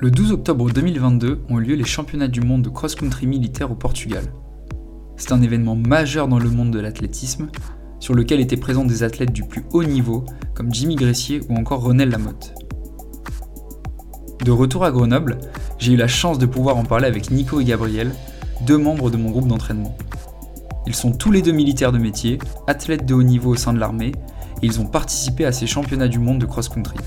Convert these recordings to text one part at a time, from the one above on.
Le 12 octobre 2022 ont eu lieu les championnats du monde de cross-country militaire au Portugal. C'est un événement majeur dans le monde de l'athlétisme, sur lequel étaient présents des athlètes du plus haut niveau comme Jimmy Gressier ou encore Ronel Lamotte. De retour à Grenoble, j'ai eu la chance de pouvoir en parler avec Nico et Gabriel, deux membres de mon groupe d'entraînement. Ils sont tous les deux militaires de métier, athlètes de haut niveau au sein de l'armée, et ils ont participé à ces championnats du monde de cross-country.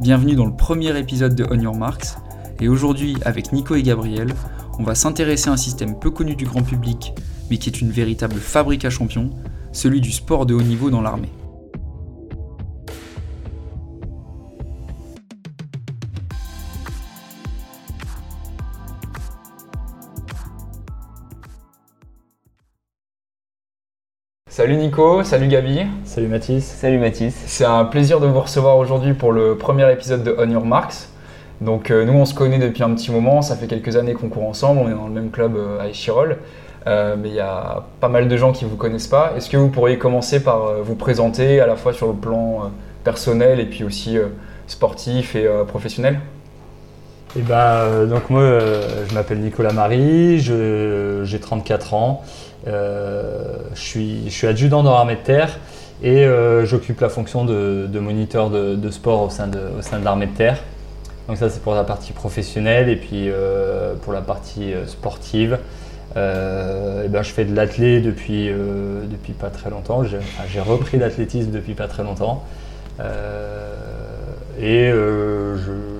Bienvenue dans le premier épisode de On Your Marks, et aujourd'hui avec Nico et Gabriel, on va s'intéresser à un système peu connu du grand public, mais qui est une véritable fabrique à champions, celui du sport de haut niveau dans l'armée. Salut Nico, salut Gabi. Salut Mathis. Salut Mathis. C'est un plaisir de vous recevoir aujourd'hui pour le premier épisode de On Your Marks. Donc euh, nous on se connaît depuis un petit moment, ça fait quelques années qu'on court ensemble, on est dans le même club euh, à Échirol. Euh, mais il y a pas mal de gens qui ne vous connaissent pas. Est-ce que vous pourriez commencer par euh, vous présenter à la fois sur le plan euh, personnel et puis aussi euh, sportif et euh, professionnel? Et ben, donc moi, euh, je m'appelle Nicolas Marie, j'ai 34 ans, euh, je, suis, adjudant dans l'armée de terre et j'occupe la fonction de, moniteur de, sport au sein de, l'armée de terre. Donc ça c'est pour la partie professionnelle et puis pour la partie sportive. eh ben, je fais de l'athlé depuis, pas très longtemps. J'ai repris l'athlétisme depuis pas très longtemps. Et je,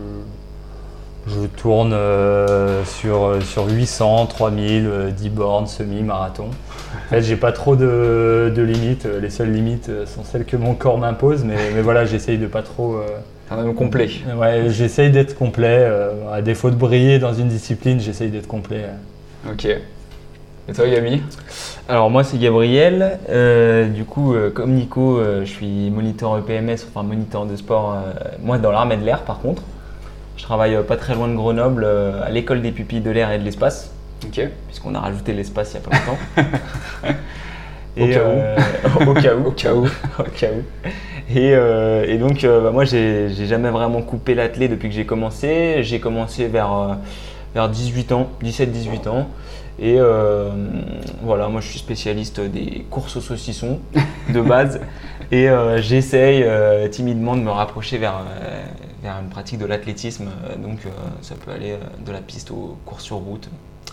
je tourne euh, sur, sur 800, 3000, euh, 10 bornes, semi-marathon. En fait, j'ai pas trop de, de limites. Les seules limites euh, sont celles que mon corps m'impose, mais, mais voilà, j'essaye de pas trop. euh, Un homme complet. ouais, j'essaye d'être complet. euh, à défaut de briller dans une discipline, j'essaye d'être complet. Ok. Et toi Gabi? Alors moi c'est Gabriel. Euh, du coup, euh, comme Nico, euh, je suis moniteur EPMS, enfin moniteur de sport, euh, moi dans l'armée de l'air par contre. Je travaille euh, pas très loin de Grenoble, euh, à l'école des pupilles de l'air et de l'espace, Ok. puisqu'on a rajouté l'espace il y a pas longtemps. Au cas où. euh, au cas où. Au cas où. au cas où. Et, euh, et donc, euh, bah, moi, j'ai jamais vraiment coupé l'athlé depuis que j'ai commencé. J'ai commencé vers, vers 18 ans, 17-18 ans. Et euh, voilà, moi, je suis spécialiste des courses au saucisson de base. et euh, j'essaye euh, timidement de me rapprocher vers, vers une pratique de l'athlétisme. Euh, Donc, euh, ça peut aller euh, de la piste aux courses sur route,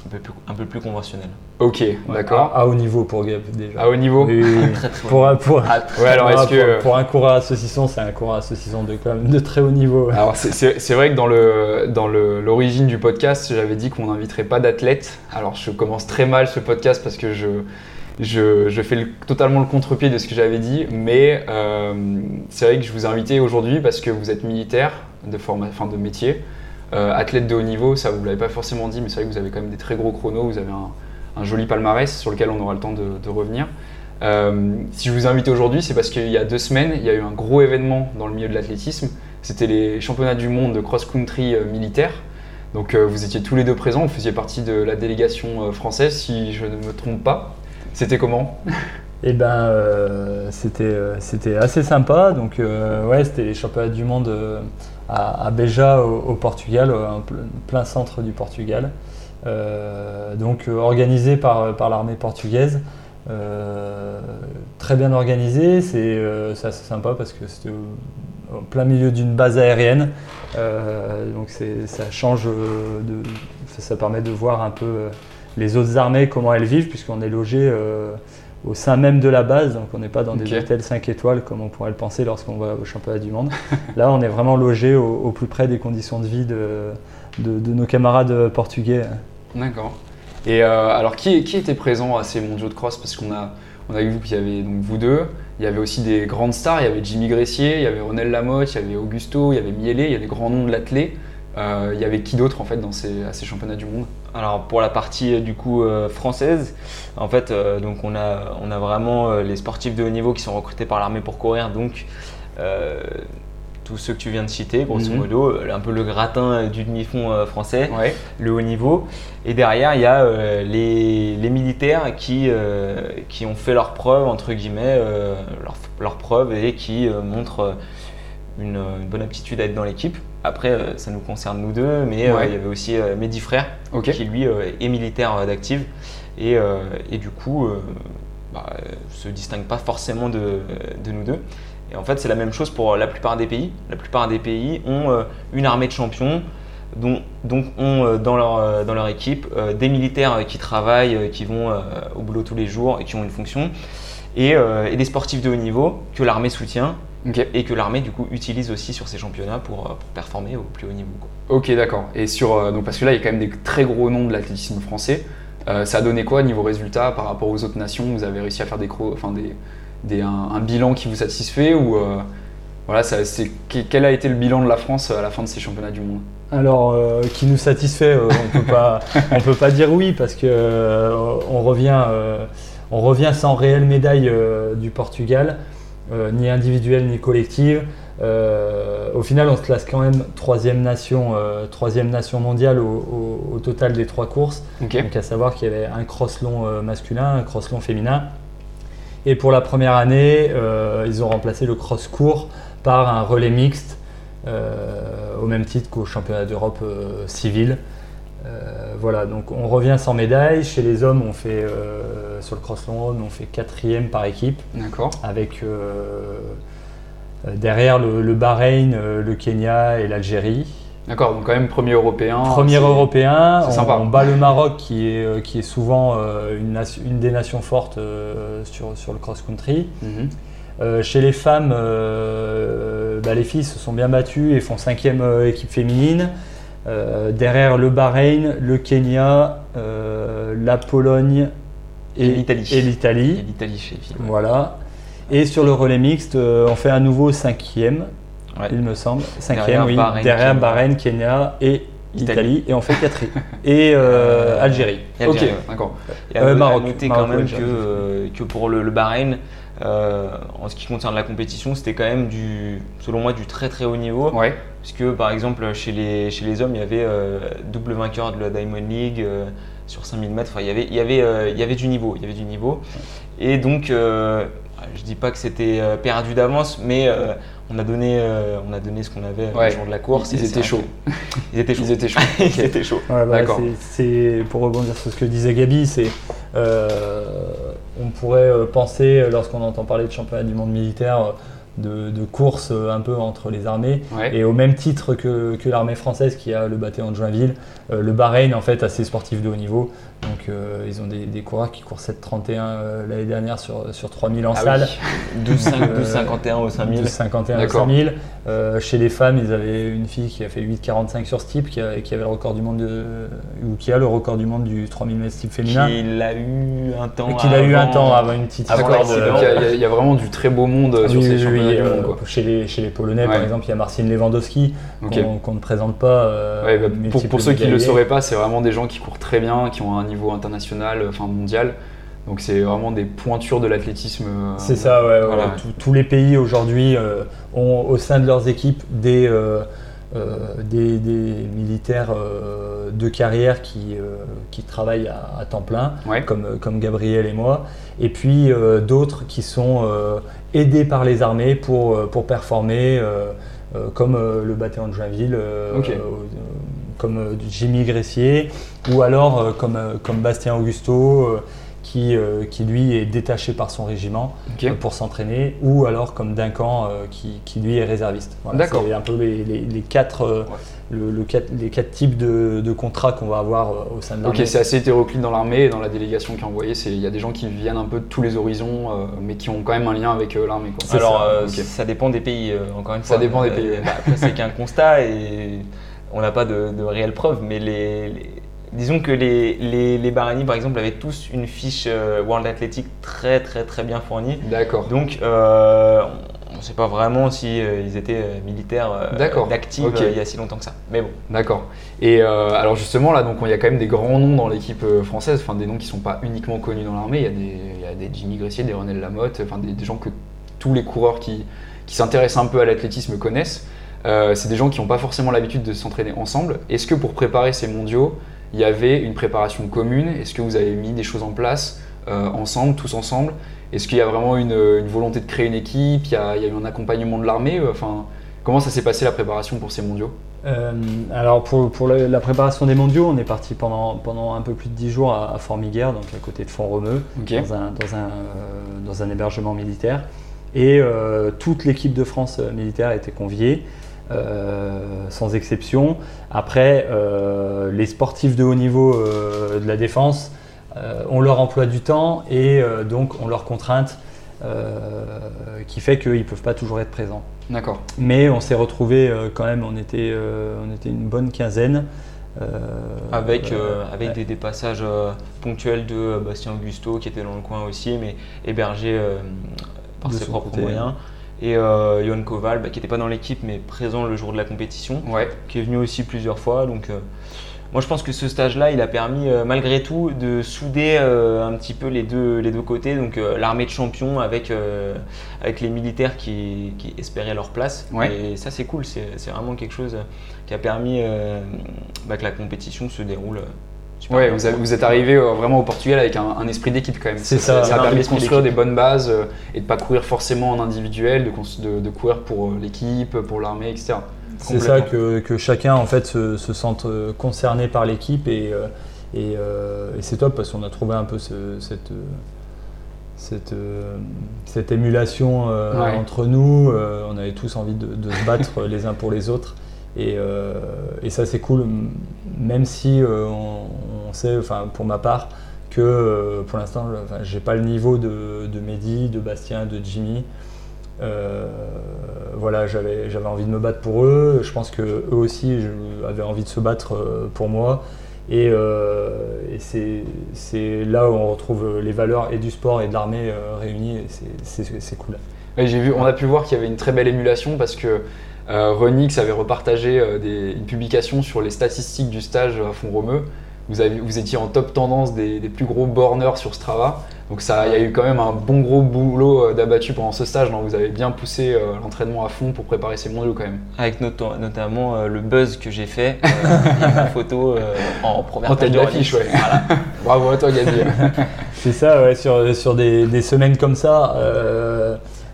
un peu plus, un peu plus conventionnel. Ok, d'accord. À, à haut niveau pour Gab déjà. À haut niveau Oui, oui, oui. Très, très pour, un- pour, Ouais, alors pour que. pour, pour un coureur à saucisson, c'est un coureur à saucisson de, quand même de très haut niveau. Alors c'est- c'est c'est vrai que dans le dans le- l'origine du podcast, j'avais dit qu'on n'inviterait pas d'athlètes. Alors je commence très mal ce podcast parce que je je, fais le- totalement le contre-pied de ce que j'avais dit, mais euh, c'est vrai que je vous ai invité aujourd'hui parce que vous êtes militaire de de métier, euh, athlète de haut niveau. Ça vous l'avez pas forcément dit, mais c'est vrai que vous avez quand même des très gros chronos. Vous avez un, joli palmarès sur lequel on aura le temps de, revenir. Euh, si je vous ai invité aujourd'hui, c'est parce qu'il y a deux semaines, il y a eu un gros événement dans le milieu de l'athlétisme. C'était les championnats du monde de cross-country militaire. Donc vous étiez tous les deux présents, vous faisiez partie de la délégation française, si je ne me trompe pas. C'était comment Et ben, euh, c'était euh, c'était assez sympa. Donc, euh, ouais, c'était les championnats du monde à, Beja, au, Portugal, en ple- plein centre du Portugal. Donc, organisé par, par l'armée portugaise. Très bien organisé. C'est assez sympa parce que c'était au plein milieu d'une base aérienne. Donc, ça change. Ça, permet de voir un peu les autres armées, comment elles vivent, puisqu'on est logé. euh, au sein même de la base, donc on n'est pas dans des hôtels 5 étoiles comme on pourrait le penser lorsqu'on va au championnat du monde. Là, on est vraiment logé au, au plus près des conditions de vie de, de- de nos camarades portugais. D'accord. Et euh, alors, qui, qui était présent à ces mondiaux de cross? Parce qu'on a, on a vu qu'il y avait donc vous deux, il y avait aussi des grandes stars, il y avait Jimmy Gressier, il y avait Ronel Lamotte, il y avait Augusto, il y avait Miele, il y a des grands noms de l'athlé. Euh, il y avait qui d'autre en fait dans ces, à ces championnats du monde? Alors pour la partie euh, du coup euh, française, en fait donc on a on a vraiment les sportifs de haut niveau qui sont recrutés par l'armée pour courir donc tous ceux que tu viens de citer grosso Mhm. modo un peu le gratin du demi-fond français, Ouais. le haut niveau et derrière il y a euh, les, les militaires qui euh, qui ont fait leurs preuves entre guillemets euh, leurs preuves et qui montrent une, bonne aptitude à être dans l'équipe. Après, ça nous concerne nous deux, mais il y avait aussi Mehdi Frère, qui lui est militaire d'active. Et, du coup, bah, se distingue pas forcément de, nous deux. Et en fait, c'est la même chose pour la plupart des pays. La plupart des pays ont une armée de champions, dont, donc ont dans leur, dans leur équipe des militaires qui travaillent, qui vont au boulot tous les jours et qui ont une fonction. Euh, et, des sportifs de haut niveau que l'armée soutient et que l'armée du coup utilise aussi sur ces championnats pour, euh, performer au plus haut niveau. Ok, d'accord. Et sur euh, donc parce que là il y a quand même des très gros noms de l'athlétisme français. ça a donné quoi niveau résultat par rapport aux autres nations? Vous avez réussi à faire des, enfin, des, un, bilan qui vous satisfait ou voilà, ça, quel a été le bilan de la France à la fin de ces championnats du monde? Alors, qui nous satisfait, on peut pas, on peut pas dire oui parce que on revient on revient sans réelle médaille euh, du Portugal, euh, ni individuelle ni collective. Euh, au final, on se classe quand même troisième nation, troisième nation mondiale au, total des trois courses. Donc, à savoir qu'il y avait un cross long masculin, un cross long féminin. Et pour la première année, ils ont remplacé le cross court par un relais mixte, au même titre qu'au championnat d'Europe civil. Euh, voilà, donc on revient sans médaille. Chez les hommes, on fait sur le cross long on fait quatrième par équipe. D'accord. Avec euh, derrière le, Bahreïn, le Kenya et l'Algérie. D'accord, donc quand même premier européen. Premier européen, on, sympa. on, bat le Maroc qui est, qui est souvent une, une, des nations fortes sur, sur, le cross-country. Mhm. chez les femmes, bah, les filles se sont bien battues et font cinquième équipe féminine. Euh, derrière le Bahreïn, le Kenya, euh, la Pologne et l'Italie. Et l'Italie. l'Italie chez Voilà. Et sur le relais mixte, euh, on fait à nouveau cinquième, il me semble. Cinquième, oui. derrière Bahreïn, Kenya et Italie. Et on fait quatrième. et Algérie. ok, d'accord. Maroc. noter quand même que, que, pour le, le Bahreïn, en ce qui concerne la compétition, c'était quand même du, selon moi, du très très haut niveau. Ouais. Puisque par exemple chez les, chez les hommes, il y avait euh, double vainqueur de la Diamond League euh, sur 5000 mètres. Enfin, il y avait, il y avait, euh, il y avait du niveau. Il y avait du niveau. Et donc, je dis pas que c'était perdu d'avance, mais on a donné, on a donné ce qu'on avait ouais. jour de la course. Ils, étaient chauds. Ils étaient chauds. Ils étaient chauds. Ils étaient chauds. Bah, D'accord. C'est pour rebondir sur ce que disait Gabi, c'est on pourrait penser lorsqu'on entend parler de championnat du monde militaire de, course euh, un peu entre les armées. Et au même titre que, l'armée française qui a le bataillon de Joinville, euh, le Bahreïn en fait a ses sportifs de haut niveau. Donc euh, ils ont des, coureurs qui courent 7,31 l'année dernière sur, sur 3000 en ah salle. 12,51 au 5000. 12,51 au 5000. chez les femmes, ils avaient une fille qui a fait 8,45 sur steep, qui, qui, avait le record du monde de, ou qui a le record du monde du 3000 mètres steep féminin. Qui l'a eu un temps. Qui l'a eu un temps avant une petite histoire. Il y, a vraiment du très beau monde sur ces championnats du monde. Chez, les, chez les Polonais, par exemple, il y a Marcin Lewandowski qu'on ne présente pas. Bah, pour, pour ceux qui ne le sauraient pas, c'est vraiment des gens qui courent très bien, qui ont un niveau international, enfin mondial. Donc c'est vraiment des pointures de l'athlétisme. Euh, c'est ça, ouais. tous les pays aujourd'hui euh, ont au sein de leurs équipes des, euh, des, militaires de carrière qui, qui travaillent à, temps plein, comme, comme Gabriel et moi, et puis d'autres qui sont aidés par les armées pour, pour performer, comme le bataillon de Joinville comme euh, Jimmy Gressier, ou alors euh, comme, euh, comme Bastien Augusto, qui, qui, lui est détaché par son régiment pour s'entraîner, ou alors comme Duncan qui, qui, lui est réserviste. D'accord. C'est un peu les, les, quatre, le, les quatre types de, de contrats qu'on va avoir au sein de l'armée. Ok, c'est assez hétéroclite dans l'armée et dans la délégation qui est envoyée. Il y a des gens qui viennent un peu de tous les horizons, mais qui ont quand même un lien avec l'armée. Alors, ça. ça. dépend des pays, encore une fois. Ça dépend des pays. Bah, après, c'est qu'un constat et on n'a pas de, réelles preuves, mais les, disons que les, les, les par exemple, avaient tous une fiche euh, World Athletic très très très bien fournie. D'accord. Donc, euh, on ne sait pas vraiment si euh, ils étaient militaires d'actifs il y a si longtemps que ça. Mais bon. D'accord. Et alors justement, là, donc il y a quand même des grands noms dans l'équipe française, enfin des noms qui ne sont pas uniquement connus dans l'armée. Il y, a des, il y a des Jimmy Gressier, des René Lamotte, enfin des, des gens que tous les coureurs qui, qui s'intéressent un peu à l'athlétisme connaissent. Euh, c'est des gens qui n'ont pas forcément l'habitude de s'entraîner ensemble. Est-ce que pour préparer ces mondiaux, il y avait une préparation commune? Est-ce que vous avez mis des choses en place euh, ensemble, tous ensemble? Est-ce qu'il y a vraiment une, volonté de créer une équipe? Il y, a, eu un accompagnement de l'armée? Enfin, Comment ça s'est passé la préparation pour ces mondiaux? Euh, alors pour, la, préparation des mondiaux, on est parti pendant, pendant un peu plus de 10 jours à, Fort-Miguel, donc à côté de Font-Romeu, dans, un, dans, un, dans, un, hébergement militaire. Et toute l'équipe de France militaire était conviée. Sans exception. Après, les sportifs de haut niveau de la défense ont leur emploi du temps et donc ont leurs contraintes euh, qui fait qu'ils ne peuvent pas toujours être présents. D'accord. Mais on s'est retrouvés euh, quand même, on était, euh, on était une bonne quinzaine. avec avec des, passages ponctuels de Bastien Augusto qui était dans le coin aussi, mais hébergé par ses propres moyens. Et Johan Koval, bah, qui n'était pas dans l'équipe, mais présent le jour de la compétition, ouais. qui est venu aussi plusieurs fois. Donc moi, je pense que ce stage-là, il a permis, euh, malgré tout, de souder euh, un petit peu les deux, les deux côtés. Donc, euh, l'armée de champions avec, avec les militaires qui, espéraient leur place. Et ça, c'est cool. C'est vraiment quelque chose qui a permis bah, que la compétition se déroule. Ouais, vous, vous, êtes arrivé vraiment au Portugal avec un, esprit d'équipe quand même. C'est ça. Ça a permis de construire des bonnes bases et de ne pas courir forcément en individuel, de, de courir pour l'équipe, pour l'armée, etc. C'est ça que, chacun en fait se, sente euh, concerné par l'équipe et, euh, euh, et, c'est top parce qu'on a trouvé un peu cette, cette, cette, émulation entre nous. on avait tous envie de, se battre les uns pour les autres et, et ça c'est cool même si on, sait, enfin pour ma part, que pour l'instant j'ai pas le niveau de, de Mehdi, de Bastien, de Jimmy. Euh, voilà, j'avais envie de me battre pour eux. Je pense que eux aussi avaient envie de se battre euh, pour moi. Et, euh, c'est là où on retrouve les valeurs et du sport et de l'armée réunies. C'est cool. j'ai vu, on a pu voir qu'il y avait une très belle émulation parce que Renix avait repartagé une publication sur les statistiques du stage à Font-Romeu. Vous, vous, étiez en top tendance des, des plus gros borneurs sur Strava. Donc ça, il y a eu quand même un bon gros boulot euh, d'abattu pendant ce stage. Donc vous avez bien poussé euh, l'entraînement à fond pour préparer ces mondiaux quand même. Avec notamment euh, le buzz que j'ai fait, une photo en première en tête d'affiche, ouais. Bravo à toi, Gabi. C'est ça, ouais, sur, sur des, des, semaines comme ça.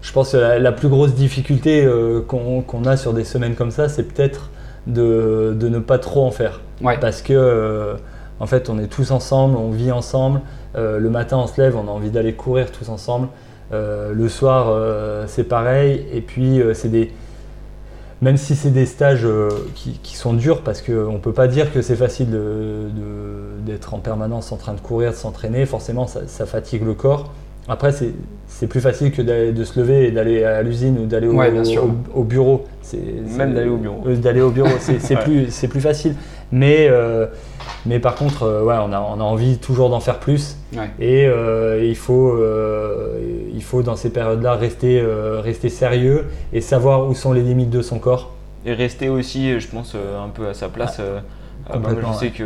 Je pense que la, plus grosse difficulté qu'on a sur des semaines comme ça, c'est peut-être de, de, ne pas trop en faire. Ouais. Parce que en fait, on est tous ensemble, on vit ensemble. Euh, le matin, on se lève, on a envie d'aller courir tous ensemble. Euh, le soir, euh, c'est pareil. Et puis, c'est des. Même si c'est des stages qui, sont durs, parce qu'on ne peut pas dire que c'est facile d'être en permanence en train de courir, de s'entraîner, forcément ça, fatigue le corps. Après, c'est plus facile que de se lever et d'aller à l'usine ou d'aller au, bureau. Même d'aller au bureau. D'aller au bureau, c'est plus, plus facile. Mais mais par contre, euh, on, a, envie toujours d'en faire plus. Et euh, il, faut, euh, il faut, dans ces périodes-là, rester, rester sérieux et savoir où sont les limites de son corps. Et rester aussi, je pense, un peu à sa place. Ah, je sais que,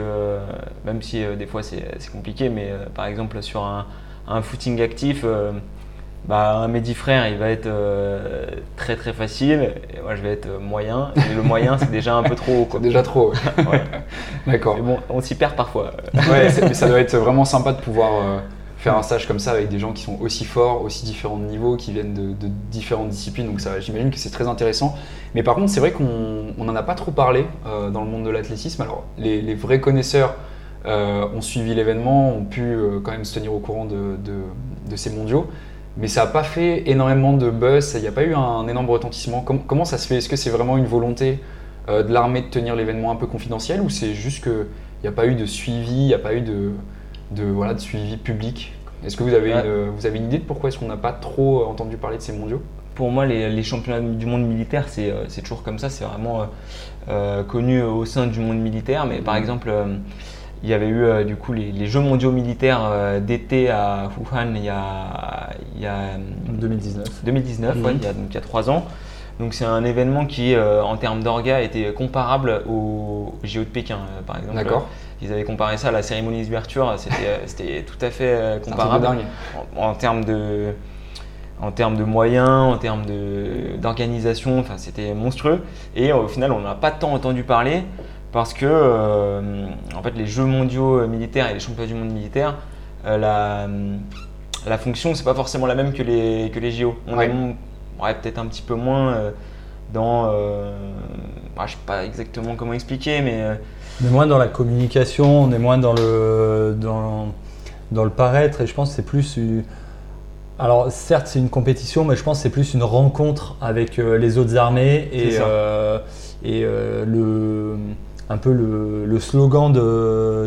même si des fois c'est compliqué, mais par exemple, sur un, un footing actif, bah, un Mehdi Frère, il va être euh, très très facile, et moi je vais être moyen, et le moyen c'est déjà un peu trop haut. Déjà trop, D'accord. Mais bon, on s'y perd parfois. ouais, ça doit être vraiment sympa de pouvoir euh, faire un stage comme ça avec des gens qui sont aussi forts, aussi différents de niveau, qui viennent de, différentes disciplines, donc j'imagine que c'est très intéressant. Mais par contre, c'est vrai qu'on n'en a pas trop parlé euh, dans le monde de l'athlétisme. Alors, les, vrais connaisseurs ont suivi l'événement, ont pu quand même se tenir au courant de, de ces mondiaux mais ça n'a pas fait énormément de buzz, il n'y a pas eu un énorme retentissement. comment ça se fait? Est-ce que c'est vraiment une volonté euh, de l'armée de tenir l'événement un peu confidentiel ou c'est juste qu'il n'y a pas eu de suivi, il n'y a pas eu de, de, voilà, de suivi public? Est-ce que vous avez, une, vous avez une idée de pourquoi est-ce qu'on n'a pas trop entendu parler de ces mondiaux? Pour moi, les, championnats du monde militaire, c'est euh, toujours comme ça. C'est vraiment euh, connu au sein du monde militaire. Mais par mmh. exemple, il y avait eu euh, du coup les, Jeux mondiaux militaires euh, d'été à Wuhan il y a, il 2019. 2019, il, y a, donc, il y a trois ans. Donc c'est un événement qui, euh, en termes d'orga, était comparable au JO de Pékin, par exemple. D'accord. Ils avaient comparé ça à la cérémonie d'ouverture, c'était tout à fait comparable en, en, termes de en termes de moyens, en termes d'organisation, enfin c'était monstrueux. Et au final, on n'a pas tant entendu parler parce que euh, en fait, les Jeux mondiaux euh, militaires et les championnats du monde militaire, euh, la, la fonction, c'est pas forcément la même que les, que les JO. On ouais. peut-être un petit peu moins dans. je ne sais pas exactement comment expliquer, mais. on est moins dans la communication, on est moins dans le, dans, dans le paraître, et je pense que c'est plus. Alors certes c'est une compétition, mais je pense que c'est plus une rencontre avec les autres armées et, et le, un peu le, slogan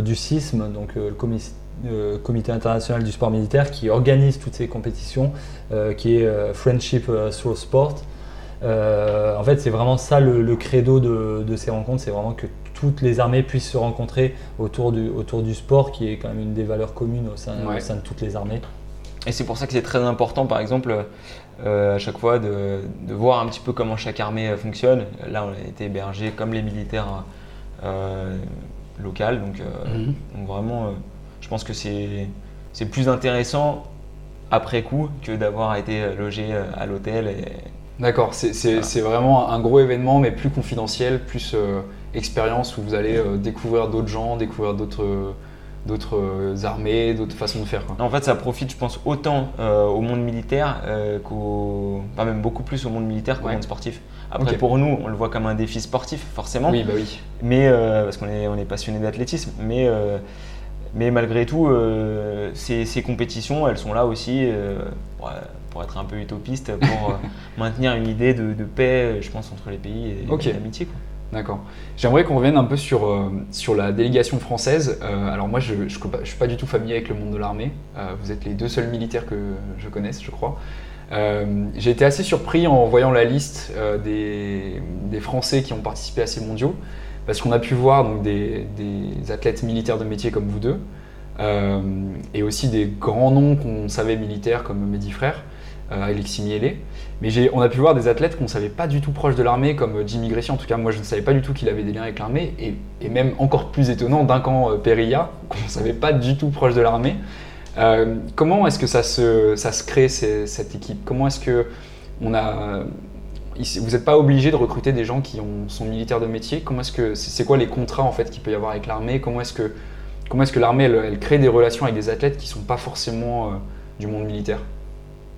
du CISM, donc le comité euh, comité international du sport militaire qui organise toutes ces compétitions, euh, qui est euh, Friendship Through Sport. en fait, c'est vraiment ça le, credo de, ces rencontres, c'est vraiment que toutes les armées puissent se rencontrer autour du, autour du sport, qui est quand même une des valeurs communes au sein, de toutes les armées. Et c'est pour ça que c'est très important, par exemple, à chaque fois de, voir un petit peu comment chaque armée fonctionne. Là, on a été hébergé comme les militaires locaux, donc, mhm. donc vraiment je pense que c'est plus intéressant après coup que d'avoir été logé euh, à l'hôtel. D'accord, c'est vraiment un gros événement, mais plus confidentiel, plus euh, expérience où vous allez euh, découvrir d'autres gens, découvrir d'autres d'autres armées, d'autres façons de faire. En fait, ça profite, je pense, autant au monde militaire qu'au. Pas même beaucoup plus au monde militaire qu'au monde sportif. Après, pour nous, on le voit comme un défi sportif, forcément. Oui, bah oui. Mais, parce qu'on est, on est passionné d'athlétisme. Mais mais malgré tout, euh, ces, compétitions, elles sont là aussi euh, pour, être un peu utopiste, pour euh, maintenir une idée de, paix, je pense, entre les pays et, d'amitié. D'accord. J'aimerais qu'on revienne un peu sur, sur la délégation française. alors moi, je ne suis pas du tout familier avec le monde de l'armée. vous êtes les deux seuls militaires que je connaisse, je crois. J'ai été assez surpris en voyant la liste des, des, Français qui ont participé à ces mondiaux parce qu'on a pu voir donc, des, athlètes militaires de métier comme vous deux, euh, et aussi des grands noms qu'on savait militaires comme Mehdi Frère, euh, Alexis Mielet. Mais on a pu voir des athlètes qu'on ne savait pas du tout proches de l'armée, comme Jimmy Gressy. En tout cas, moi, je ne savais pas du tout qu'il avait des liens avec l'armée. Et, même encore plus étonnant, d'un camp euh, Perilla, qu'on ne savait pas du tout proche de l'armée. Comment est-ce que ça se, ça se crée, cette équipe? Comment est-ce que on a vous n'êtes pas obligé de recruter des gens qui sont militaires de métier? Comment est-ce que c'est quoi les contrats en fait qu'il peut y avoir avec l'armée? Comment est-ce que comment est-ce que l'armée elle, crée des relations avec des athlètes qui sont pas forcément euh, du monde militaire?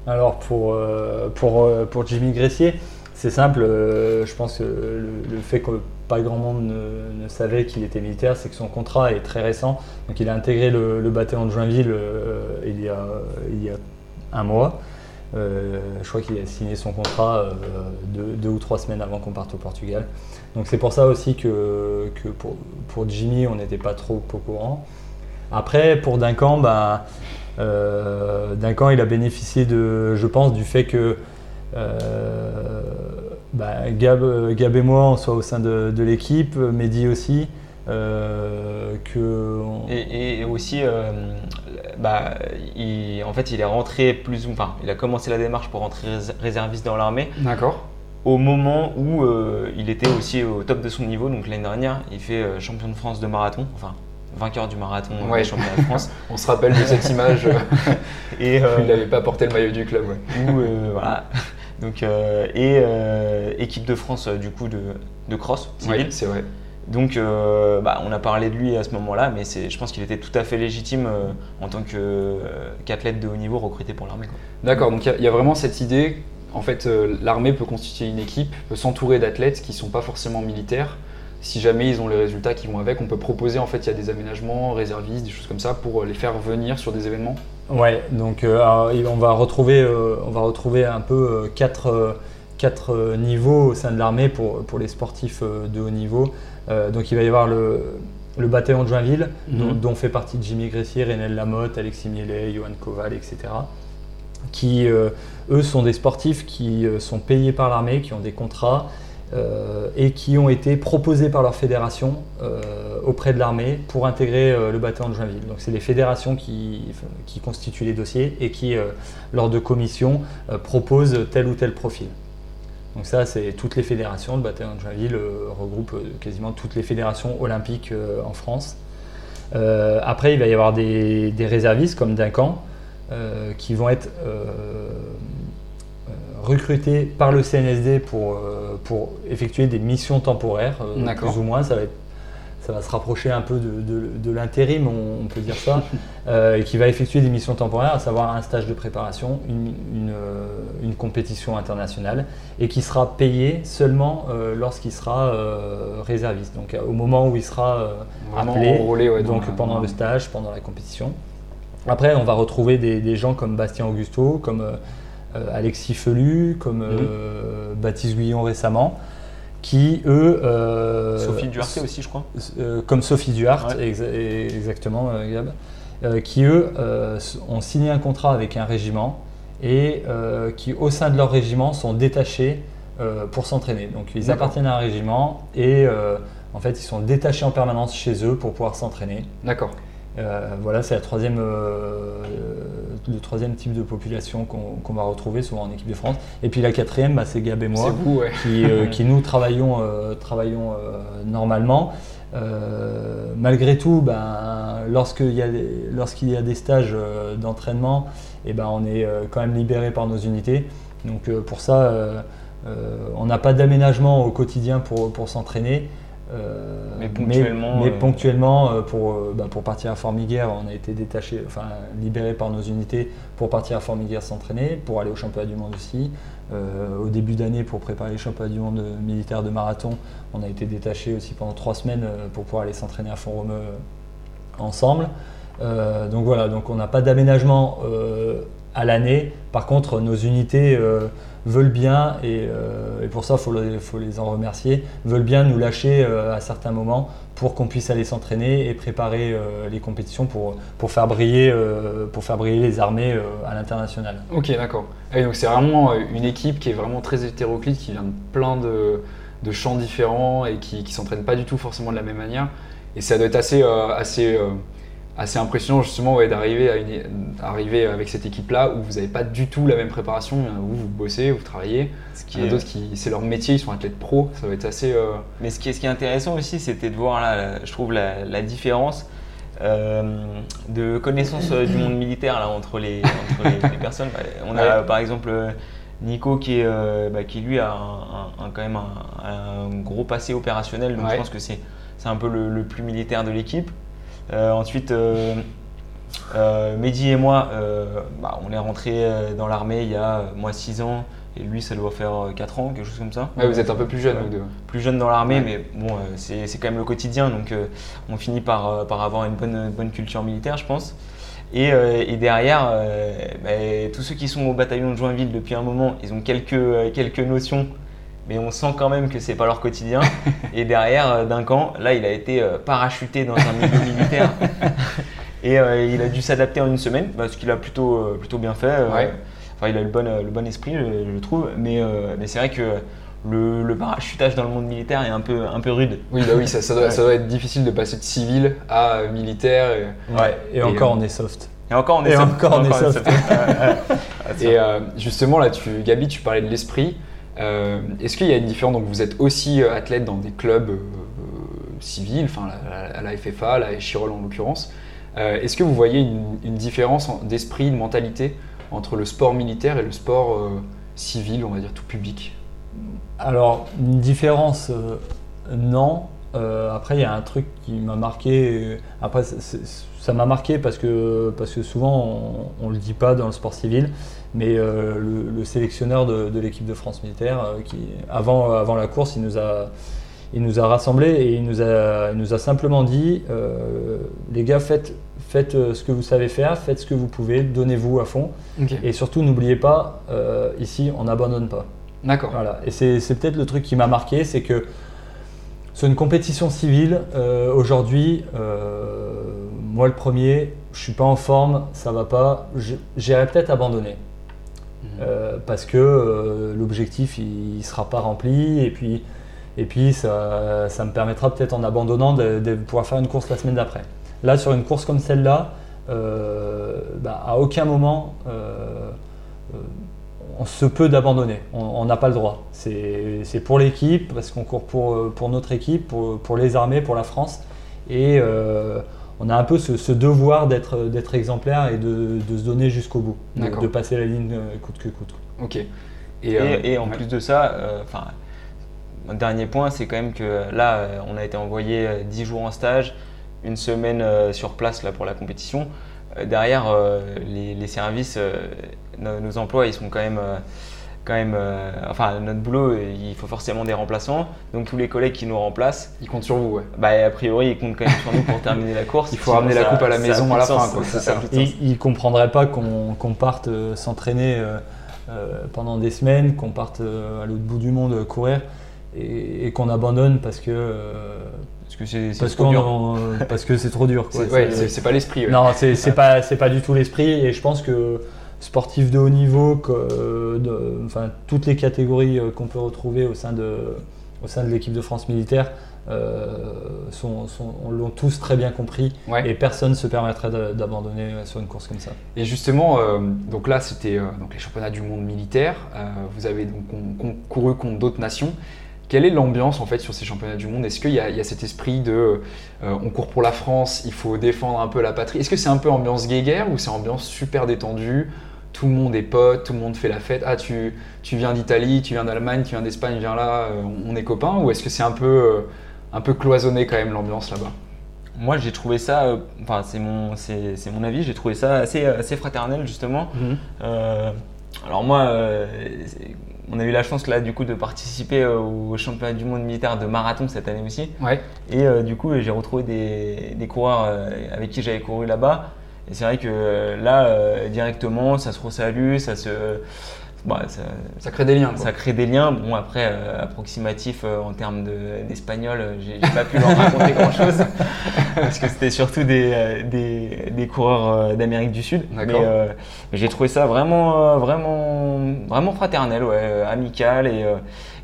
Alors pour euh, pour euh, pour Jimmy Gressier, c'est simple. je pense que le, fait que pas grand monde ne, savait qu'il était militaire, c'est que son contrat est très récent. Donc il a intégré le, bataillon de Joinville il y a il y a un mois. Euh, je crois qu'il a signé son contrat euh, deux, ou trois semaines avant qu'on parte au Portugal. Donc c'est pour ça aussi que, pour, Jimmy, on n'était pas trop au courant. Après, pour Duncan, bah, euh, Duncan, il a bénéficié, de, je pense, du fait que bah, Gab, et moi, on soit au sein de, de l'équipe, Mehdi aussi. Euh, que et, aussi, euh, bah, il, en fait, il est rentré plus, enfin, il a commencé la démarche pour rentrer réserviste dans l'armée. D'accord. Au moment où euh, il était aussi au top de son niveau, donc l'année dernière, il fait champion de France de marathon, enfin vainqueur du marathon, ouais. champion de France. On se rappelle de cette image. et il n'avait pas porté le maillot du club. Ouais. voilà. Donc et équipe de France du coup de, de cross. Oui, c'est vrai. Donc, euh, bah, on a parlé de lui à ce moment-là, mais je pense qu'il était tout à fait légitime euh, en tant euh, qu'athlète de haut niveau recruté pour l'armée. D'accord, donc il y, a vraiment cette idée, en fait, l'armée peut constituer une équipe, peut s'entourer d'athlètes qui ne sont pas forcément militaires. Si jamais ils ont les résultats qui vont avec, on peut proposer, en fait, il y a des aménagements, réservistes, des choses comme ça, pour les faire venir sur des événements Ouais, donc on, va retrouver, on va retrouver un peu quatre, quatre niveaux au sein de l'armée pour, pour les sportifs de haut niveau. Euh, donc il va y avoir le, bataillon de Joinville, mhm. dont, fait partie Jimmy Gressier, Renel Lamotte, Alexis Mielet, Johan Koval, etc. Qui, euh, eux, sont des sportifs qui euh, sont payés par l'armée, qui ont des contrats et qui ont été proposés par leur fédération auprès de l'armée pour intégrer le bataillon de Joinville. Donc c'est les fédérations qui, constituent les dossiers et qui, lors de commissions, proposent tel ou tel profil. Donc ça, c'est toutes les fédérations. Le bataillon de Joinville euh, regroupe euh, quasiment toutes les fédérations olympiques euh, en France. après, il va y avoir des, réservistes comme Duncan qui vont être recrutés par le CNSD pour, pour effectuer des missions temporaires, plus ou moins. Ça va être ça va se rapprocher un peu de, l'intérim, on, peut dire ça, euh, et qui va effectuer des missions temporaires, à savoir un stage de préparation, une, une, compétition internationale, et qui sera payé seulement lorsqu'il sera réserviste. Donc au moment où il sera appelé, donc pendant le stage, pendant la compétition. Après, on va retrouver des, gens comme Bastien Augusto, comme Alexis Felu, comme mhm. Baptiste Guillon récemment, qui eux. Euh, Sophie Duarte aussi, je crois. Euh, comme Sophie Duarte, exactement, euh, Gab. qui eux ont signé un contrat avec un régiment et qui, au sein de leur régiment, sont détachés pour s'entraîner. Donc ils appartiennent à un régiment et en fait ils sont détachés en permanence chez eux pour pouvoir s'entraîner. D'accord. Euh, voilà, c'est troisième, euh, le troisième type de population qu'on va retrouver souvent en équipe de France. Et puis la quatrième, bah, c'est Gab et moi, qui, euh, qui, nous travaillons, travaillons normalement. malgré tout, ben, lorsqu'il y, a des, y a des stages d'entraînement, et eh ben, on est quand même libéré par nos unités. Donc pour ça, on n'a pas d'aménagement au quotidien pour, pour s'entraîner. Euh, mais ponctuellement, mais, euh, ponctuellement euh, pour, bah, pour partir à Formiguère, on a été détaché, enfin libéré par nos unités pour partir à Formiguère s'entraîner, pour aller au championnat du monde aussi. au début d'année, pour préparer les championnats du monde militaire de marathon, on a été détaché aussi pendant trois semaines pour pouvoir aller s'entraîner à Font-Romeu ensemble. donc voilà, donc on n'a pas d'aménagement à l'année. Par contre, nos unités veulent bien, et, euh, pour ça, il faut, les en remercier, veulent bien nous lâcher euh, à certains moments pour qu'on puisse aller s'entraîner et préparer euh, les compétitions pour, pour, faire briller, pour faire briller les armées à l'international. Ok, d'accord. donc c'est vraiment une équipe qui est vraiment très hétéroclite, qui vient de plein de, de champs différents et qui ne s'entraîne pas du tout forcément de la même manière. Et ça doit être assez, assez assez impressionnant justement d'arriver à arriver avec cette équipe-là où vous n'avez pas du tout la même préparation, où vous bossez, vous travaillez. Ce qui Il y a d'autres qui, c'est leur métier, ils sont athlètes pro, ça va être assez. Euh, Mais ce qui est, ce qui est intéressant aussi, c'était de voir là, je trouve la, différence. Euh, de connaissance euh, du monde militaire là, entre, les, les, personnes. Bah, on a par exemple Nico qui, est, bah, qui lui a un, quand même un, gros passé opérationnel, donc je pense que c'est un peu le plus militaire de l'équipe. Euh, ensuite, euh, euh, Mehdi et moi, bah, on est rentré dans l'armée il y a moi 6 ans. Et lui, ça doit faire 4 ans, quelque chose comme ça. vous êtes un peu plus jeune, vous deux. Plus jeune dans l'armée, mais bon, c'est quand même le quotidien, donc on finit par, par avoir une bonne, bonne culture militaire, je pense. Et, et derrière, bah, tous ceux qui sont au bataillon de Joinville depuis un moment, ils ont quelques, quelques notions mais on sent quand même que c'est pas leur quotidien. et derrière, euh, d'un camp, là, il a été euh, parachuté dans un milieu militaire. et euh, il a dû s'adapter en une semaine, bah, ce qu'il a plutôt, plutôt bien fait. Enfin, il a le bon, le bon esprit, je, trouve. Mais, mais c'est vrai que le, parachutage dans le monde militaire est un peu, un peu rude. Oui, bah oui ça, ça, doit, être difficile de passer de civil à militaire. Et, ouais, et, encore on est soft. Et encore on est soft. Encore on est soft. et justement, là, tu, Gabi, tu parlais de l'esprit. Euh, est-ce qu'il y a une différence Donc vous êtes aussi euh, athlète dans des clubs euh, civils, enfin à la, FFA, la Chirol en l'occurrence. Est-ce que vous voyez une, différence d'esprit, de mentalité entre le sport militaire et le sport civil, on va dire tout public? Alors une différence, non. Après, il y a un truc qui m'a marqué. Après, ça m'a marqué parce que, parce que souvent, on ne le dit pas dans le sport civil mais euh, le, sélectionneur de, l'équipe de France militaire, euh, qui, avant, avant la course, il nous a, il nous a rassemblés et il nous a, nous a simplement dit euh, les gars, faites, faites ce que vous savez faire, faites ce que vous pouvez, donnez-vous à fond. Et surtout, n'oubliez pas, ici, on n'abandonne pas. D'accord. Voilà. Et c'est peut-être le truc qui m'a marqué, c'est que sur une compétition civile, aujourd'hui, moi le premier, je suis pas en forme, ça va pas, j'irai peut-être abandonner. Euh, parce que euh, l'objectif il ne sera pas rempli et puis, et puis ça, ça me permettra peut-être en abandonnant de, pouvoir faire une course la semaine d'après. Là sur une course comme celle-là, euh, bah, à aucun moment on se peut d'abandonner, on n'a pas le droit. C'est pour l'équipe, parce qu'on court pour, pour, notre équipe, pour, pour, les armées, pour la France. Et on a un peu ce, devoir d'être exemplaire et de, se donner jusqu'au bout, de, passer la ligne euh, coûte que coûte. Ok. Et, euh, en plus de ça, euh, enfin. dernier point, c'est quand même que là, on a été envoyé 10 jours en stage, une semaine sur place là, pour la compétition. derrière, les, services, nos, nos, emplois, ils sont quand même quand même, euh, enfin notre boulot, il faut forcément des remplaçants. Donc tous les collègues qui nous remplacent, ils comptent sur vous. Ouais. Bah a priori ils comptent quand même sur nous pour terminer la course. Il faut ramener la coupe à la maison à la fin. ils, ne comprendraient pas qu'on parte euh, s'entraîner euh, pendant des semaines, qu'on parte à l'autre bout du monde courir et, qu'on abandonne parce que parce que c'est parce, trop dur. parce que c'est trop dur. C'est pas l'esprit. Non, c'est pas c'est pas du tout l'esprit et je pense que sportifs de haut niveau, que, de, enfin, toutes les catégories euh, qu'on peut retrouver au sein de, au sein de l'équipe de France militaire euh, sont, on l'ont tous très bien compris et personne ne se permettrait d'abandonner sur une course comme ça. Et justement, euh, donc là c'était donc les championnats du monde militaire. vous avez donc couru contre d'autres nations. Quelle est l'ambiance en fait sur ces championnats du monde? Est-ce qu'il y, y, a cet esprit de on court pour la France, il faut défendre un peu la patrie? Est-ce que c'est un peu ambiance guéguerre ou c'est ambiance super détendue? Tout le monde est pote, tout le monde fait la fête. Ah, tu, tu viens d'Italie, tu viens d'Allemagne, tu viens d'Espagne, viens là, euh, on est copains Ou est-ce que c'est un peu, euh, un peu cloisonné quand même l'ambiance là-bas? Moi, j'ai trouvé ça, euh, enfin, c'est mon, c'est, mon avis, j'ai trouvé ça assez, assez fraternel justement. Mhm. alors, moi, on a eu la chance là du coup de participer au championnat du monde militaire de marathon cette année aussi. Ouais. Et du coup, j'ai retrouvé des, des coureurs avec qui j'avais couru là-bas. Et c'est vrai que euh, là, euh, directement, ça se resalue, ça se. Bah, ça, crée des liens. Ça crée des liens. Bon, après, euh, approximatif en termes d'espagnol, j'ai pas pu leur raconter grand chose. parce que c'était surtout des, des, des coureurs d'Amérique du Sud. Mais, j'ai trouvé ça vraiment, vraiment, vraiment fraternel, ouais, amical. Et,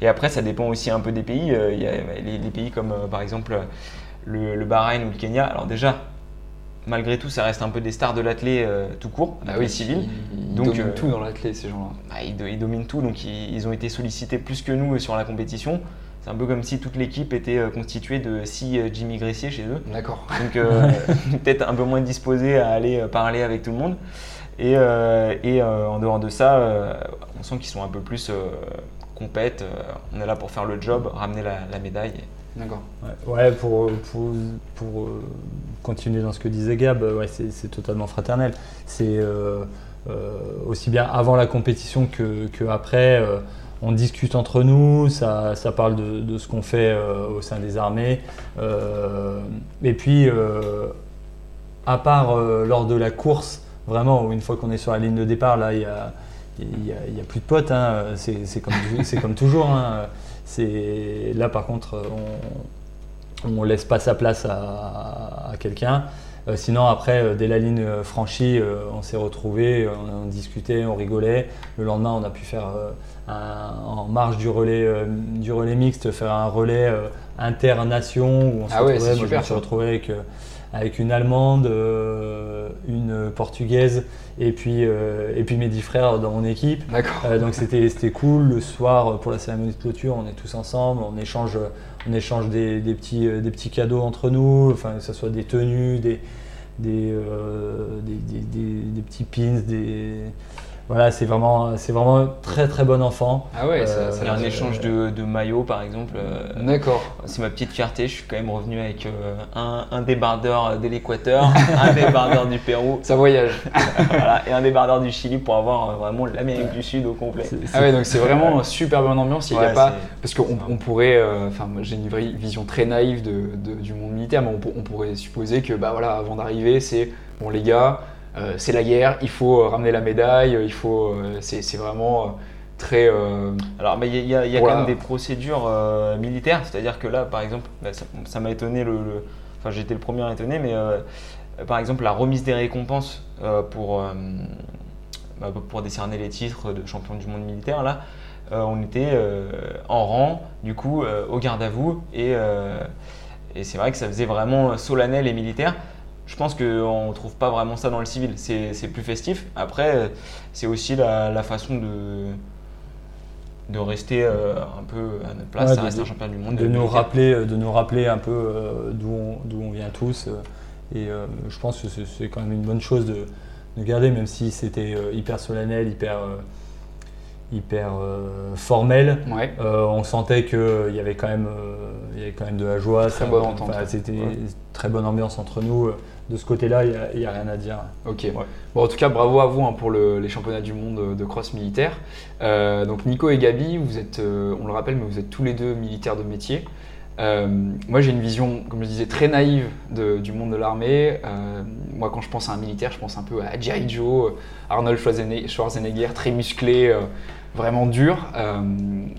et, après, ça dépend aussi un peu des pays. Il y a les, pays comme par exemple le, le Bahreïn ou le Kenya. Alors, déjà, malgré tout, ça reste un peu des stars de l'athlé euh, tout court, ah oui, civil. Ils, donc, dominent euh, tout dans l'athlé, ces gens-là. Bah, ils, dominent tout, donc ils, ont été sollicités plus que nous sur la compétition. C'est un peu comme si toute l'équipe était euh, constituée de six Jimmy Gressier chez eux. D'accord. Donc peut-être un peu moins disposés à aller parler avec tout le monde. Et, et en dehors de ça, on sent qu'ils sont un peu plus compètes. on est là pour faire le job, ramener la, médaille. D'accord. Ouais, pour, pour, pour continuer dans ce que disait Gab, euh, c'est totalement fraternel. C'est euh, euh, aussi bien avant la compétition que, après. on discute entre nous, ça, parle de, ce qu'on fait au sein des armées. et puis, à part lors de la course, vraiment, une fois qu'on est sur la ligne de départ, là, il n'y a, plus de potes. Hein. C'est comme, comme toujours. Hein. Là, par contre, on ne laisse pas sa place à, quelqu'un. Euh, sinon, après, euh, dès la ligne franchie, euh, on s'est retrouvés, on, discutait, on rigolait. Le lendemain, on a pu faire en marge du relais, du relais mixte, faire un relais inter-nation où on se ah retrouvait. moi, je me suis retrouvé avec avec une Allemande, une Portugaise et puis, et puis mes dix frères dans mon équipe. Donc c'était cool. Le soir, pour la cérémonie de clôture, on est tous ensemble, on échange, on échange des, des petits, cadeaux entre nous, enfin, que ce soit des tenues, des, des petits pins, des voilà, c'est vraiment, c'est vraiment très très bon enfant. Ah ouais, ça, ça a un échange de, de maillots par exemple. Euh, D'accord. C'est ma petite fierté. Je suis quand même revenu avec euh, un, un, débardeur de l'Équateur, un débardeur du Pérou. Ça voyage. voilà, et un débardeur du Chili pour avoir euh, vraiment l'Amérique du Sud au complet. Ah ouais, donc c'est vraiment super bonne ambiance. Il y a pas parce qu'on on pourrait, enfin, j'ai une vision très naïve de, du monde militaire, mais on, on pourrait supposer que bah voilà, avant d'arriver, c'est bon les gars. Euh, c'est la guerre, il faut euh, ramener la médaille, il faut, euh, c'est vraiment très. Alors, mais il y a, quand même des procédures militaires, c'est-à-dire que là, par exemple, bah, ça m'a étonné, le, enfin j'étais le premier à étonner, mais par exemple la remise des récompenses pour, bah, pour décerner les titres de champion du monde militaire, là, on était en rang, du coup, au garde à vous, et, et c'est vrai que ça faisait vraiment solennel et militaire je pense qu'on ne trouve pas vraiment ça dans le civil. C'est plus festif. Après, c'est aussi la, façon de, de rester euh, un peu à notre place, à rester un champion du monde. De, nous rappeler, euh, de nous rappeler un peu euh, d'où on, on, vient tous. et je pense que c'est quand même une bonne chose de, de garder, même si c'était hyper solennel, hyper, hyper euh, formel. Ouais. Euh, on sentait qu'il y avait quand même, euh, il y avait quand même de la joie. Très Ça- bonne entente. C'était Ouais. très bonne ambiance entre nous. De ce côté-là, il n'y a, rien à dire. Ok. Bon, en tout cas, bravo à vous hein, pour le- les championnats du monde de cross militaire. Euh, donc Nico et Gabi, vous êtes, euh, on le rappelle, mais vous êtes tous les deux militaires de métier. Euh, moi, j'ai une vision, comme je disais, très naïve de- du monde de l'armée. Moi, quand je pense à un militaire, je pense un peu à G.I. Joe, Arnold Schwarzenegger, très musclé, vraiment dur. Euh,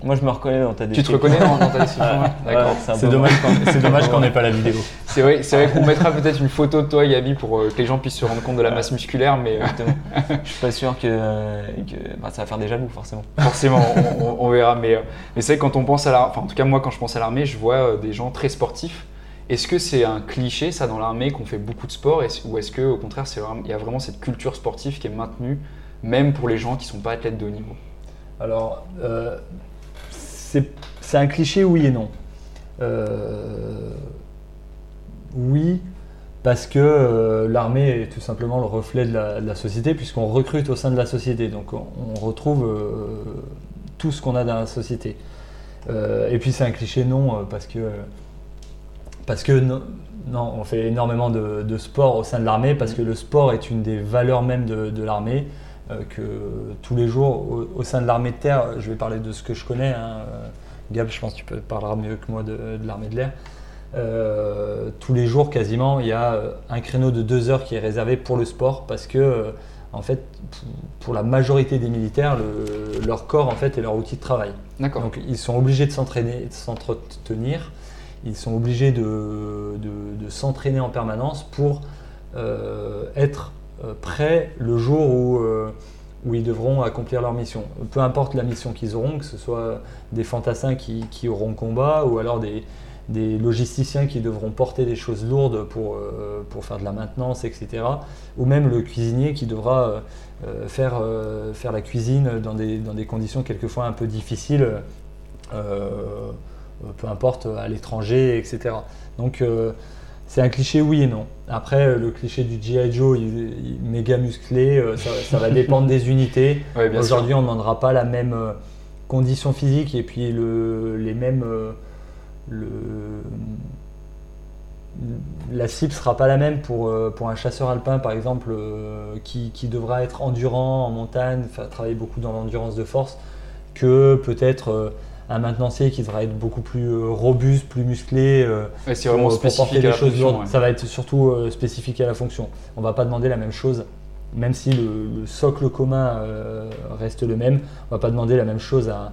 Moi, je me reconnais dans ta tu te reconnais dans, dans ta Ouais, D'accord. C'est dommage qu'on c'est dommage qu'on n'ait pas la vidéo. C'est vrai, c'est vrai qu'on mettra peut-être une photo de toi, Gabi, pour euh, que les gens puissent se rendre compte de la masse musculaire, mais euh, je suis pas sûr que, que- bah, ça va faire des jaloux, forcément. Forcément, on, on- on verra. Mais, euh, mais c'est vrai que quand on pense à l'armée, enfin en tout cas moi quand je pense à l'armée, je vois euh, des gens très sportifs. Est-ce que c'est un cliché ça dans l'armée qu'on fait beaucoup de sport? Ou est-ce que au contraire il y a vraiment cette culture sportive qui est maintenue même pour les gens qui sont pas athlètes de haut niveau? Alors, euh, c'est un cliché, oui et non. Euh, oui, parce que euh, l'armée est tout simplement le reflet de la, de la société, puisqu'on recrute au sein de la société. Donc, on, on retrouve tout ce qu'on a dans la société. Et puis, c'est un cliché non, parce que, parce que non, non, on fait énormément de, de sport au sein de l'armée, parce que le sport est une des valeurs même de, de l'armée que tous les jours au, au sein de l'armée de terre, je vais parler de ce que je connais. hein, euh, Gab, je pense que tu peux parler mieux que moi de, de l'armée de l'air. Euh, tous les jours, quasiment, il y a euh, un créneau de deux heures qui est réservé pour le sport parce que, euh, en fait, pour la majorité des militaires, le- leur corps en fait est leur outil de travail. D'accord. Donc ils sont obligés de s'entraîner, de s'entretenir, ils sont obligés de, de- de s'entraîner en permanence pour euh, être euh, prêts le jour où, euh, où ils devront accomplir leur mission. Peu importe la mission qu'ils auront, que ce soit des fantassins qui, qui auront combat ou alors des, des logisticiens qui devront porter des choses lourdes pour, euh, pour faire de la maintenance, etc. Ou même le cuisinier qui devra euh, euh, faire, euh, faire la cuisine dans des, dans des conditions quelquefois un peu difficiles, euh, peu importe, à l'étranger, etc. Donc euh, c'est un cliché oui et non. Après, euh, le cliché du G.I. Joe, il, il- méga musclé, euh, ça, ça va dépendre des unités. Ouais. Aujourd'hui, on ne demandera pas la même euh, condition physique et puis le, les mêmes. le, la cible sera pas la même pour, pour un chasseur alpin, par exemple, qui, qui devra être endurant en montagne, travailler beaucoup dans l'endurance de force, que peut-être un maintenancier qui devra être beaucoup plus euh, robuste, plus musclé. euh, Ouais, c'est vraiment pour- pour spécifique à la choses fonction. ouais. Ça va être surtout euh, spécifique à la fonction. On va pas demander la même chose, même si le, le socle commun euh, reste le même. On va pas demander la même chose à,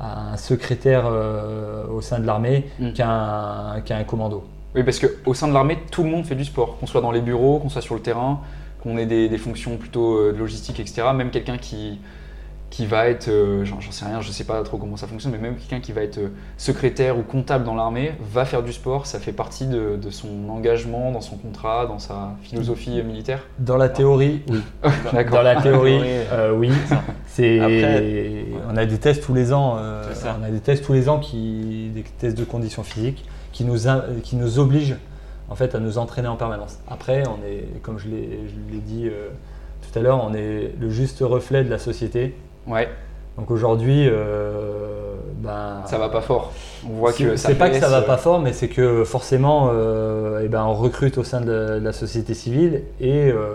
à un secrétaire euh, au sein de l'armée Mm. qu'à un, commando. Oui, parce qu'au sein de l'armée, tout le monde fait du sport, qu'on soit dans les bureaux, qu'on soit sur le terrain, qu'on ait des, des fonctions plutôt euh, de logistique, etc. Même quelqu'un qui, qui va être, euh, j'en sais rien, je sais pas trop comment ça fonctionne, mais même quelqu'un qui va être euh, secrétaire ou comptable dans l'armée va faire du sport, ça fait partie de, de son engagement, dans son contrat, dans sa philosophie militaire. Dans la théorie, oui. D'accord. Dans la théorie, euh, oui. C'est, Après, on a des tests tous les ans. euh, on a des tests tous les ans qui, des tests de conditions physiques, qui nous, in- qui nous obligent en fait à nous entraîner en permanence. Après, on est, comme je l'ai, je l'ai dit euh, tout à l'heure, on est le juste reflet de la société. Ouais, Donc aujourd'hui, euh, ben, ça va pas fort. On voit que c'est pas que ça va euh, pas fort, mais c'est que forcément, euh, eh ben, on recrute au sein de la, de la société civile et euh,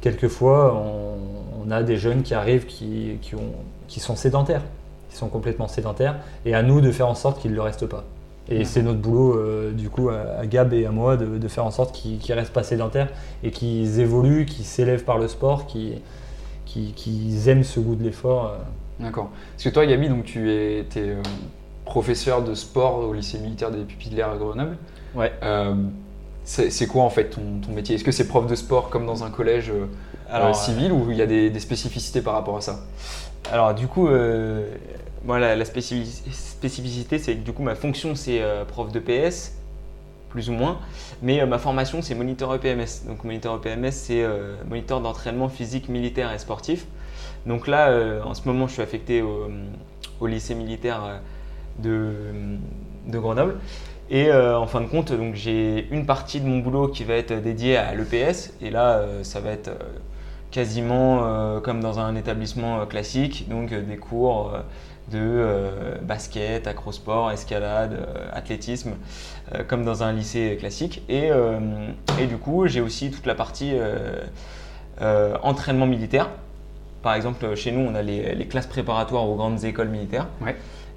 quelquefois, on, on a des jeunes qui arrivent qui, qui, ont, qui sont sédentaires, qui sont complètement sédentaires, et à nous de faire en sorte qu'ils ne le restent pas. Et c'est notre boulot, du coup, à, à Gab et à moi, de, de faire en sorte qu'ils ne restent pas sédentaires et qu'ils évoluent, qu'ils s'élèvent par le sport, qu'ils qu'ils- qu'ils aiment ce goût de l'effort. euh. D'accord. Parce que toi, Gabi, donc tu es, euh, professeur de sport au lycée militaire des pupilles de l'air à Grenoble. Ouais. Euh, c'est quoi en fait ton, ton métier? Est-ce que c'est prof de sport comme dans un collège euh, Alors, civil ou il y a des, des spécificités par rapport à ça? Alors du coup, moi la, la spécifici- spécificité c'est que du coup ma fonction c'est prof de PS, plus ou moins, mais euh, ma formation c'est moniteur EPMS. Donc moniteur EPMS c'est euh, moniteur d'entraînement physique, militaire et sportif. Donc là euh, en ce moment je suis affecté au, lycée militaire de, Grenoble. Et en fin de compte, donc j'ai une partie de mon boulot qui va être dédiée à l'EPS. Et là, ça va être quasiment comme dans un établissement classique, donc des cours de basket, acrosport, escalade, athlétisme, comme dans un lycée classique. Et, et du coup, j'ai aussi toute la partie entraînement militaire. Par exemple, chez nous, on a les, classes préparatoires aux grandes écoles militaires.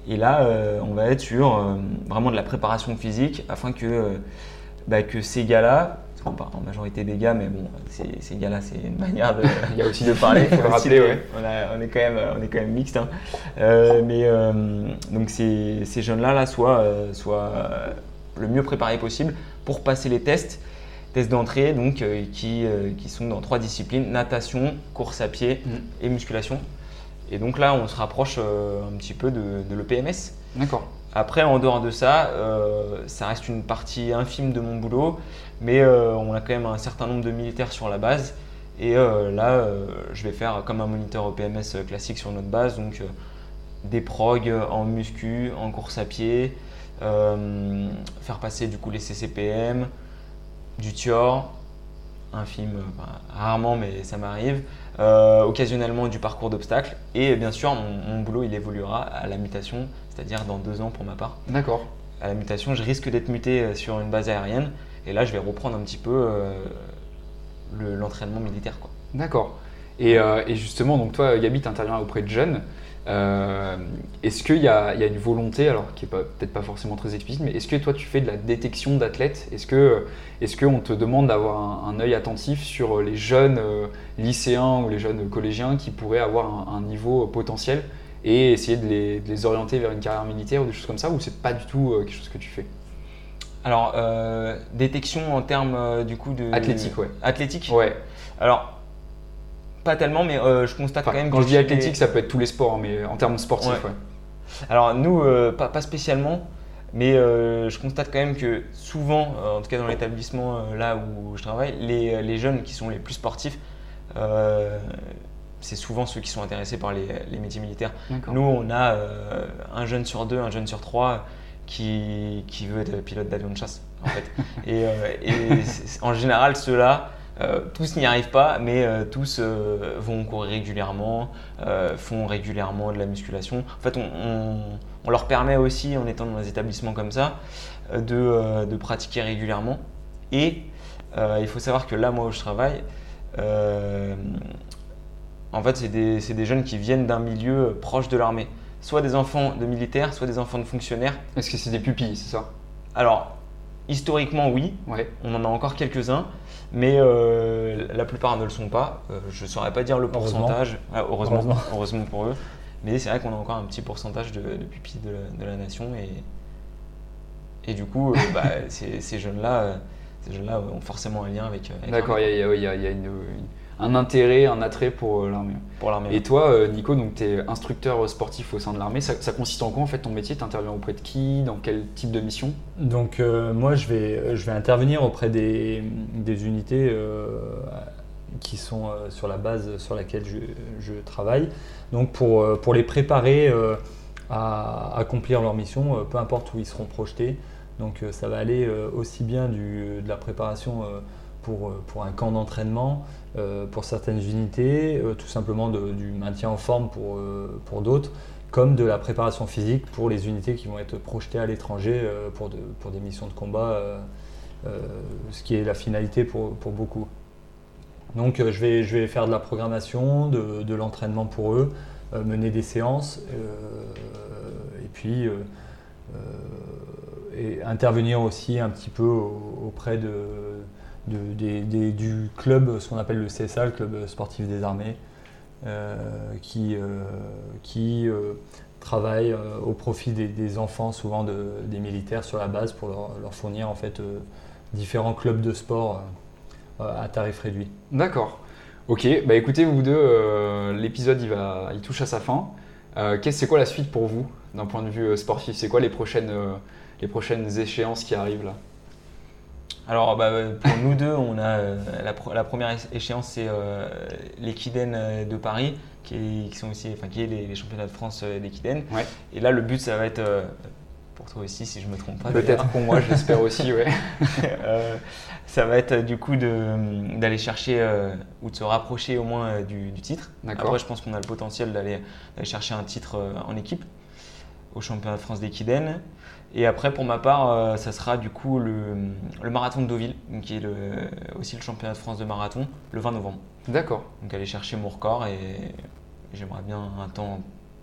Et là, euh, on va être sur euh, vraiment de la préparation physique afin que, euh, bah, que ces gars-là, en majorité des gars, mais bon, ces, gars-là, c'est une manière de, Il y a aussi de parler, faut rappeler, ouais. on, est quand même, on est quand même mixte. Hein. mais donc ces, ces jeunes-là là, soient, soient le mieux préparés possible pour passer les tests tests d'entrée donc qui, qui, sont dans trois disciplines natation, course à pied mm. et musculation. Et donc là, on se rapproche euh, un petit peu de, l'EPMS. D'accord. Après, en dehors de ça, euh, ça reste une partie infime de mon boulot, mais euh, on a quand même un certain nombre de militaires sur la base. Et là, je vais faire comme un moniteur EPMS classique sur notre base, donc des prog en muscu, en course à pied, faire passer du coup les CCPM, du TIOR, infime, rarement, mais ça m'arrive. Euh, occasionnellement du parcours d'obstacles. Et bien sûr, mon, boulot, il évoluera à la mutation, c'est-à-dire dans deux ans pour ma part. D'accord. À la mutation, je risque d'être muté euh, sur une base aérienne. Et là, je vais reprendre un petit peu euh, l'entraînement militaire. D'accord. Et, justement, donc toi, Gabi, tu interviens auprès de jeunes. Euh, est-ce qu'il y, a une volonté, alors qui n'est peut-être pas forcément très explicite, mais est-ce que toi tu fais de la détection d'athlètes? Est-ce que est qu'on te demande d'avoir un, œil attentif sur les jeunes euh, lycéens ou les jeunes collégiens qui pourraient avoir un, niveau potentiel et essayer de les, orienter vers une carrière militaire ou des choses comme ça, ou c'est pas du tout euh, quelque chose que tu fais? Alors, détection en termes du coup de. Athlétique, ouais. Athlétique? Ouais. Alors, pas tellement, mais euh, je constate quand même. Quand je dis athlétique, ça peut être tous les sports, hein, mais en termes sportifs, ouais. Alors nous, euh, pas, pas, spécialement, mais euh, je constate quand même que souvent, en tout cas dans l'établissement là où je travaille, les, les, jeunes qui sont les plus sportifs, c'est souvent ceux qui sont intéressés par les, les métiers militaires. Nous, on a un jeune sur deux, un jeune sur trois qui, qui veut être pilote d'avion de chasse, en fait. et, et en général, ceux-là, euh, tous n'y arrivent pas, mais euh, tous euh, vont courir régulièrement, font régulièrement de la musculation. En fait, on, leur permet aussi, en étant dans des établissements comme ça, de, pratiquer régulièrement. Et il faut savoir que là, moi où je travaille, en fait, c'est des, des, jeunes qui viennent d'un milieu proche de l'armée. Soit des enfants de militaires, soit des enfants de fonctionnaires. Est-ce que c'est des pupilles, c'est ça? Alors, historiquement, oui. Ouais. On en a encore quelques-uns mais euh, la plupart ne le sont pas. Euh, je ne saurais pas dire le pourcentage, heureusement, ah, heureusement. pour eux. Mais c'est vrai qu'on a encore un petit pourcentage de, pupilles de, la nation et, et du coup, euh, bah, ces, jeunes-là ces jeunes-là ont forcément un lien avec. D'accord, il y, a, une un intérêt, un attrait pour euh, l'armée. Pour l'armée. Et toi, euh, Nico, donc tu es instructeur sportif au sein de l'armée. Ça, consiste en quoi en fait ton métier? Tu interviens auprès de qui? Dans quel type de mission? Donc euh, moi, je vais, je vais intervenir auprès des, des unités qui sont sur la base sur laquelle je, je travaille. Donc pour, pour les préparer à accomplir leur mission, peu importe où ils seront projetés. Donc ça va aller aussi bien du, de la préparation pour, pour un camp d'entraînement euh, pour certaines unités, euh, tout simplement du maintien en forme pour, euh, pour d'autres, comme de la préparation physique pour les unités qui vont être projetées à l'étranger pour, pour, des missions de combat, ce qui est la finalité pour, pour beaucoup. Donc je vais, je vais faire de la programmation, de, l'entraînement pour eux, mener des séances et puis intervenir aussi un petit peu auprès de, du club, ce qu'on appelle le CSA, le club sportif des armées, euh, qui, euh, qui euh, travaille au profit des, enfants, souvent des militaires sur la base, pour leur, fournir en fait différents clubs de sport à tarif réduit. D'accord. Ok, bah écoutez vous deux, l'épisode il, va, il touche à sa fin. c'est quoi la suite pour vous d'un point de vue sportif? C'est quoi les prochaines, les prochaines échéances qui arrivent là? Alors bah, pour nous deux, on a euh, la, première échéance c'est euh, l'équidène euh, de Paris, qui, sont aussi, enfin, qui est les, championnats de France d'équidène. Et là le but ça va être pour toi aussi si je me trompe pas. Peut-être pour moi, je l'espère aussi, ouais. Euh, ça va être du coup d'aller chercher ou de se rapprocher au moins du, titre. Après, je pense qu'on a le potentiel d'aller chercher un titre en équipe au championnat de France d'équidène. Et après, pour ma part, ça sera du coup le, marathon de Deauville, qui est aussi le championnat de France de marathon, le 20 novembre. D'accord. Donc aller chercher mon record et j'aimerais bien un temps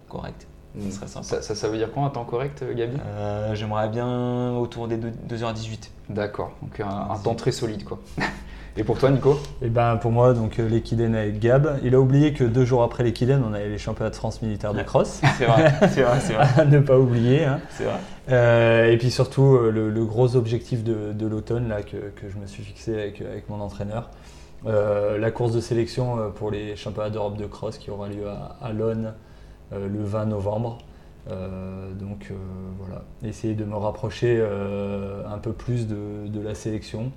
correct. Ça, ça, ça, veut dire quoi un temps correct, Gabi? Euh, J'aimerais bien autour des 2, h 18 D'accord, donc un, temps très solide quoi. Et pour toi, Nico Et eh ben pour moi, donc euh, l'équidène avec Gab. Il a oublié que deux jours après l'équidène, on avait les championnats de France militaire de cross. c'est vrai, c'est vrai, c'est vrai. ne pas oublier. Hein. C'est vrai. Euh, et puis surtout, le, gros objectif de, l'automne là que, que, je me suis fixé avec, avec mon entraîneur, euh, la course de sélection euh, pour les championnats d'Europe de cross qui aura lieu à, à euh, le 20 novembre. donc voilà, essayer de me rapprocher un peu plus de, la sélection.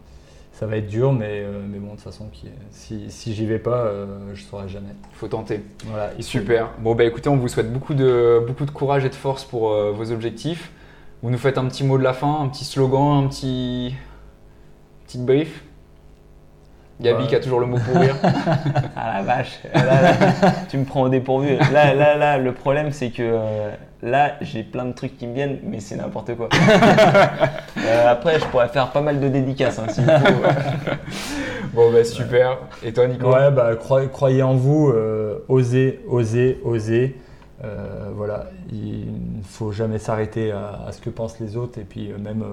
Ça va être dur, mais, mais bon, de toute façon, si, si j'y vais pas, je ne saurai jamais. Il faut tenter. Voilà, Super. Bon, bah écoutez, on vous souhaite beaucoup de, beaucoup de courage et de force pour vos objectifs. Vous nous faites un petit mot de la fin, un petit slogan, un petit, petit brief Gabi qui a toujours le mot pour rire. ah la vache, tu me prends au dépourvu. Là, là, là, le problème c'est que euh, là, j'ai plein de trucs qui me viennent, mais c'est n'importe quoi. Euh, après, je pourrais faire pas mal de dédicaces hein, s'il faut. bon, bah super. Et toi, Nico? Ouais, bah croyez, en vous, euh, osez, osez, osez. voilà, il ne faut jamais s'arrêter à, ce que pensent les autres et puis même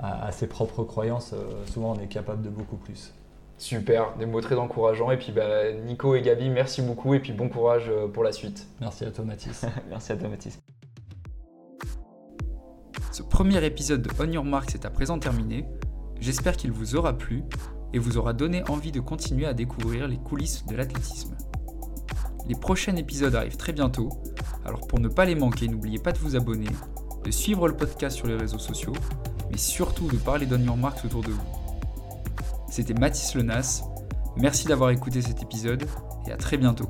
à, à, ses propres croyances. souvent, on est capable de beaucoup plus. Super, des mots très encourageants. Et puis bah, Nico et Gabi, merci beaucoup et puis bon courage euh, pour la suite. Merci à toi Mathis. merci à toi Mathis. Ce premier épisode de On Your Marks est à présent terminé. J'espère qu'il vous aura plu et vous aura donné envie de continuer à découvrir les coulisses de l'athlétisme. Les prochains épisodes arrivent très bientôt, alors pour ne pas les manquer, n'oubliez pas de vous abonner, de suivre le podcast sur les réseaux sociaux, mais surtout de parler d'On Your Marks autour de vous. C'était Mathis Lenas. Merci d'avoir écouté cet épisode et à très bientôt.